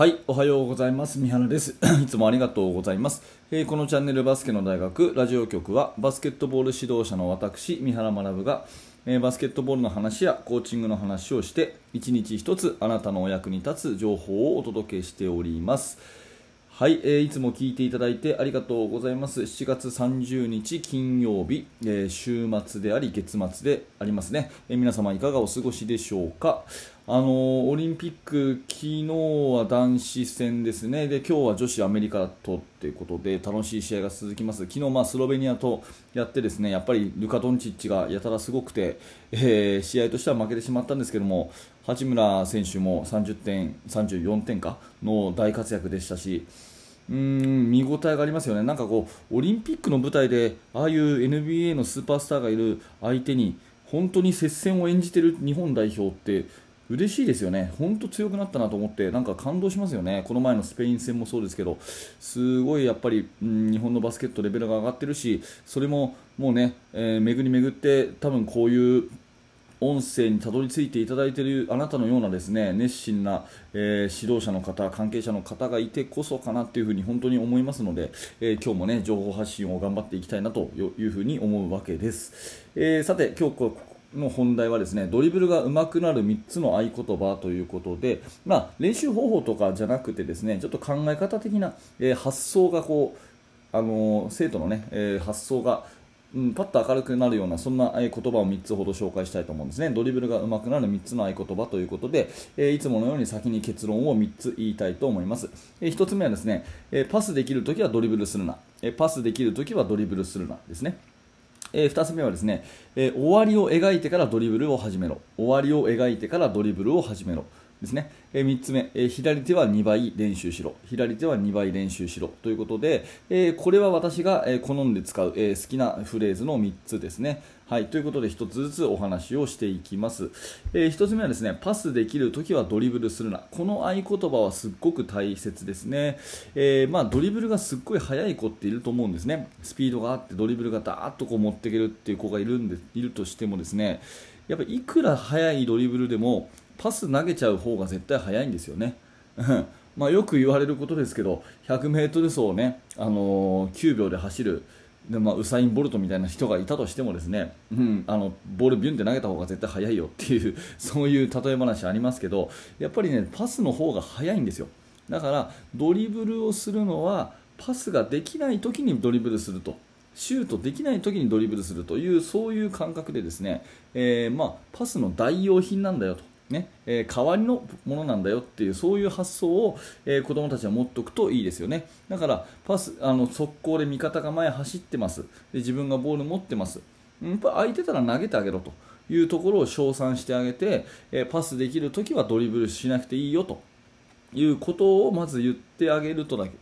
はい、おはようございます。三原です。いつもありがとうございます。えーこのチャンネルバスケの大学ラジオ局はバスケットボール指導者の私、三原学が、えーバスケットボールの話やコーチングの話をして一日一つあなたのお役に立つ情報をお届けしております。はい、えーいつも聞いていただいてありがとうございます。7月30日金曜日、えー週末であり月末でありますね、えー皆様いかがお過ごしでしょうか？あのオリンピック、昨日は男子戦ですね、で今日は女子アメリカとということで楽しい試合が続きます、昨日まあスロベニアとやってですねやっぱりルカ・ドンチッチがやたらすごくて、えー試合としては負けてしまったんですけども八村選手も30点、34点かの大活躍でしたし。うん見応えがありますよね、なんかこうオリンピックの舞台でああいう NBA のスーパースターがいる相手に本当に接戦を演じている日本代表って嬉しいですよね、本当強くなったなと思ってなんか感動しますよね、この前のスペイン戦もそうですけど。すごいやっぱり、うん日本のバスケットレベルが上がってるしそれももうね、えー巡り巡って多分こういう音声にたどり着いていただいているあなたのようなですね熱心な、えー指導者の方、関係者の方がいてこそかなというふに本当に思いますので、えー今日もね情報発信を頑張っていきたいなというふに思うわけです。えーさて今日この本題はですねドリブルが上手くなる3つの合言葉ということで、まあ、練習方法とかじゃなくてですねちょっと考え方的な、えー発想がこうあのー生徒のね、えー発想がうん、パッと明るくなるようなそんなえ言葉を3つほど紹介したいと思うんですね。ドリブルが上手くなる3つの合言葉ということで、えいつものように先に結論を3つ言いたいと思います、え1つ目はですね、えパスできるときはドリブルするな、えパスできるときはドリブルするなですね。え2つ目はですね、えー終わりを描いてからドリブルを始めろ。終わりを描いてからドリブルを始めろ。ですね、え3つ目、えー左手は2倍練習しろ。左手は2倍練習しろ。ということで、えーこれは私が、え好んで使う、え好きなフレーズの3つですね。はい。ということで1つずつお話をしていきます、え1つ目はですねパスできるときはドリブルするな。この合言葉はすっごく大切ですね、えまあ、ドリブルがすっごい速い子っていると思うんですね。スピードがあってドリブルがダーッとこう持っていけるっていう子がいるんでいるとしてもですねやっぱいくら速いドリブルでもパス投げちゃう方が絶対速いんですよね。まあ、よく言われることですけど 100m 走を、ねあのー9秒で走るで、まあ、ウサイン・ボルトみたいな人がいたとしてもですね、うん、あのボールビュンって投げた方が絶対速いよっていう そういう例え話ありますけどやっぱりねパスの方が速いんですよだからドリブルをするのはパスができない時にドリブルするとシュートできない時にドリブルするというそういう感覚でですね、えーまあ、パスの代用品なんだよと。ねえー代わりのものなんだよっていうそういう発想を、えー子供たちは持っておくといいですよね。だからパスあの速攻で味方が前走ってます。で自分がボール持ってます。やっぱ空いてたら投げてあげろというところを称賛してあげて、えーパスできるときはドリブルしなくていいよと。いうことをまず言ってあげるとだけ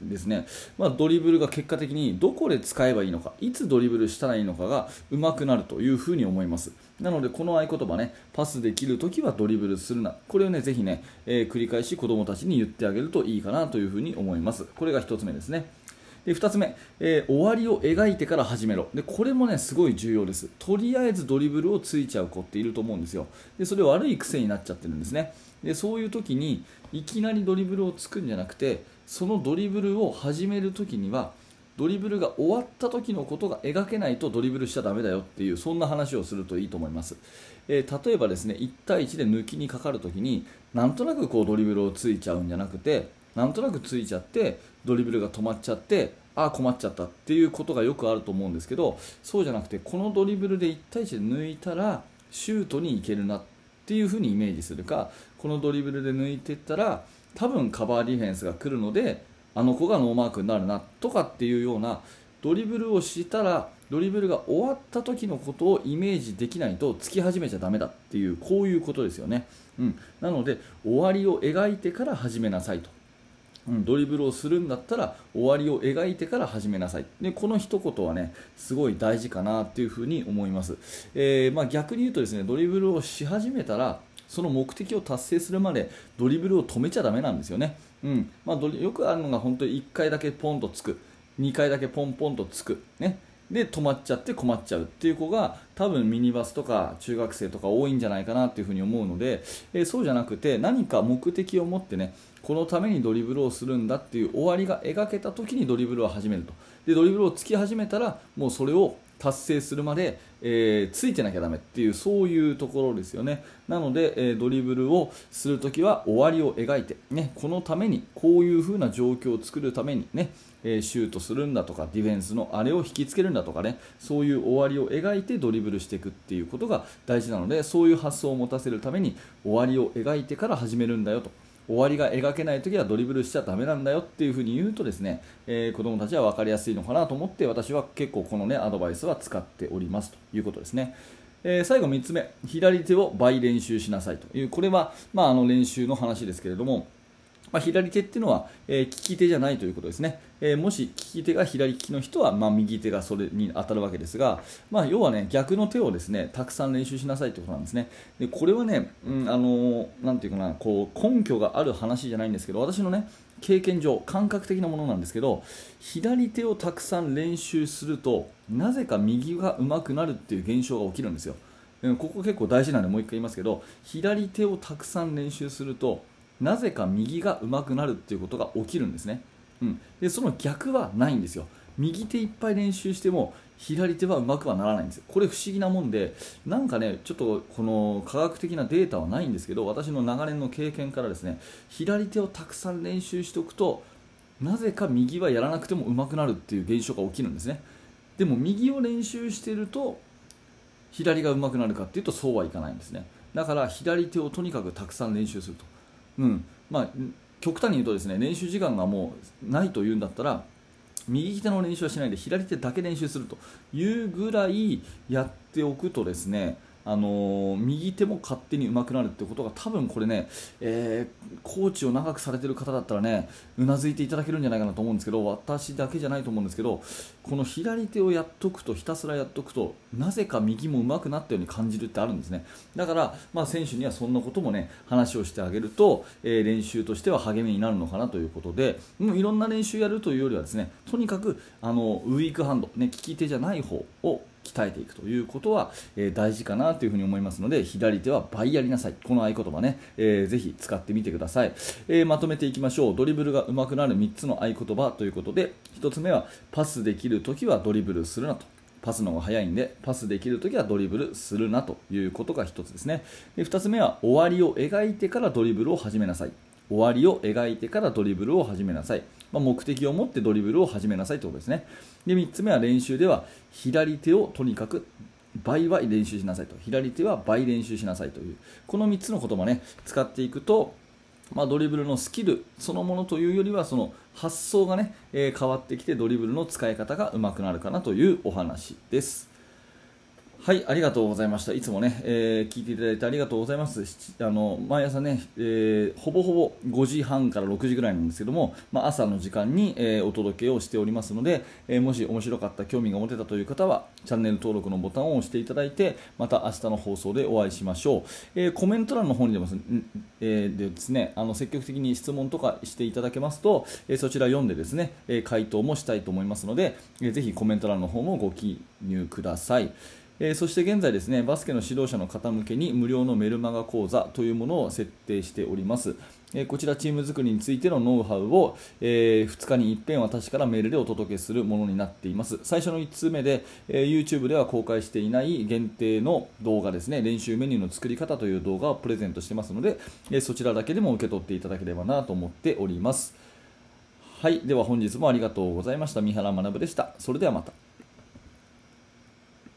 ですね、まあ、ドリブルが結果的にどこで使えばいいのかいつドリブルしたらいいのかが上手くなるというふうに思います。なのでこの合言葉ねパスできるときはドリブルするな。これをねぜひね、えー繰り返し子供たちに言ってあげるといいかなというふうに思います。これが1つ目ですね。で2つ目、えー終わりを描いてから始めろ。でこれもねすごい重要です。とりあえずドリブルをついちゃう子っていると思うんですよ。でそれ悪い癖になっちゃってるんですね。でそういう時にいきなりドリブルをつくんじゃなくてそのドリブルを始める時にはドリブルが終わった時のことが描けないとドリブルしちゃだめだよっていうそんな話をするといいと思います、えー例えばですね1対1で抜きにかかる時になんとなくこうドリブルをついちゃうんじゃなくてなんとなくついちゃってドリブルが止まっちゃってああ困っちゃったっていうことがよくあると思うんですけどそうじゃなくてこのドリブルで1対1で抜いたらシュートに行けるなっていうふうにイメージするかこのドリブルで抜いていったら多分カバーディフェンスが来るのであの子がノーマークになるなとかっていうようなドリブルをしたらドリブルが終わった時のことをイメージできないと突き始めちゃだめだっていうこういうことですよね、うん、なので終わりを描いてから始めなさいと。うん、ドリブルをするんだったら終わりを描いてから始めなさい。でこの一言はねすごい大事かなっていうふうに思います、えーまあ、逆に言うとですねドリブルをし始めたらその目的を達成するまでドリブルを止めちゃだめなんですよね、うん。まあ、よくあるのが本当に1回だけポンとつく。2回だけポンポンとつく、ね。で止まっちゃって困っちゃうっていう子が多分ミニバスとか中学生とか多いんじゃないかなっていうふに思うので、えー、そうじゃなくて何か目的を持ってねこのためにドリブルをするんだっていう終わりが描けた時にドリブルを始めると。でドリブルをつき始めたらもうそれを達成するまで、えー、ついてなきゃだめっていうそういうところですよねなので、えー、ドリブルをするときは終わりを描いて、ね、このためにこういう風な状況を作るためにね、え、シュートするんだとかディフェンスのあれを引きつけるんだとかねそういう終わりを描いてドリブルしていくっていうことが大事なのでそういう発想を持たせるために終わりを描いてから始めるんだよと。終わりが描けないときはドリブルしちゃだめなんだよっていうふに言うとですね、えー、子どもたちは分かりやすいのかなと思って私は結構この、ね、アドバイスは使っておりますということですね。えー、最後3つ目、左手を倍練習しなさいという、これは、まあ、あの練習の話ですけれども、まあ、左手っていうのは、えー、利き手じゃないということですね、えー、もし利き手が左利きの人は、まあ、右手がそれに当たるわけですが、まあ、要はね逆の手をですねたくさん練習しなさいということなんですね。でこれはね、うん、あのー、ていうかなこう根拠がある話じゃないんですけど私のね経験上感覚的なものなんですけど左手をたくさん練習するとなぜか右が上手くなるっていう現象が起きるんですよ。ここ結構大事なのでもう一回言いますけど左手をたくさん練習するとなぜか右が上手くなるっていうことが起きるんですね、うん、でその逆はないんですよ。右手いっぱい練習しても左手はうまくはならないんですこれ不思議なもんでなんかねちょっとこの科学的なデータはないんですけど私の長年の経験からですね左手をたくさん練習しておくとなぜか右はやらなくてもうまくなるっていう現象が起きるんですね。でも右を練習していると左がうまくなるかっていうとそうはいかないんですね。だから左手をとにかくたくさん練習すると。うん。まあ、極端に言うとですね練習時間がもうないというんだったら右手の練習はしないで左手だけ練習するというぐらいやっておくとですねあの、右手も勝手に上手くなるってことが多分これね、えー、コーチを長くされてる方だったらねうなずいていただけるんじゃないかなと思うんですけど私だけじゃないと思うんですけどこの左手をやっとくとひたすらやっとくとなぜか右も上手くなったように感じるってあるんですね。だから、まあ、選手にはそんなこともね話をしてあげると、えー、練習としては励みになるのかなということでもういろんな練習やるというよりはですねとにかくあのウィークハンド、ね、利き手じゃない方を鍛えていくということは、えー、大事かなというふに思いますので左手は倍やりなさい。この合言葉ね、えー、ぜひ使ってみてください、えー、まとめていきましょう。ドリブルが上手くなる3つの合言葉ということで1つ目はパスできるときはドリブルするなと。パスの方が早いんでパスできるときはドリブルするなということが1つですね。で2つ目は終わりを描いてからドリブルを始めなさい。終わりを描いてからドリブルを始めなさい、まあ、目的を持ってドリブルを始めなさいということですね。で3つ目は練習では左手をとにかく倍は練習しなさいと。左手は倍練習しなさいという。この3つの言葉ね使っていくと、まあ、ドリブルのスキルそのものというよりはその発想がね、えー、変わってきてドリブルの使い方が上手くなるかなというお話です。はい、ありがとうございました。いつもね、えー、聞いていただいてありがとうございます。あの毎朝ね、えー、ほぼほぼ5時半から6時ぐらいなんですけども、まあ、朝の時間に、えー、お届けをしておりますので、えもし面白かった、興味が持てたという方は、チャンネル登録のボタンを押していただいて、また明日の放送でお会いしましょう。えコメント欄の方にでも、えでですね、あの積極的に質問とかしていただけますと、えそちら読んでですね、え回答もしたいと思いますので、えー、ぜひコメント欄の方もご記入ください。えー、そして現在ですねバスケの指導者の方向けに無料のメルマガ講座というものを設定しております、えー、こちらチーム作りについてのノウハウを、えー、2日に一遍私からメールでお届けするものになっています。最初の1通目で、え YouTube では公開していない限定の動画ですね。練習メニューの作り方という動画をプレゼントしてますので、えそちらだけでも受け取っていただければなと思っております。はい。では本日もありがとうございました。三原学でした。それではまた。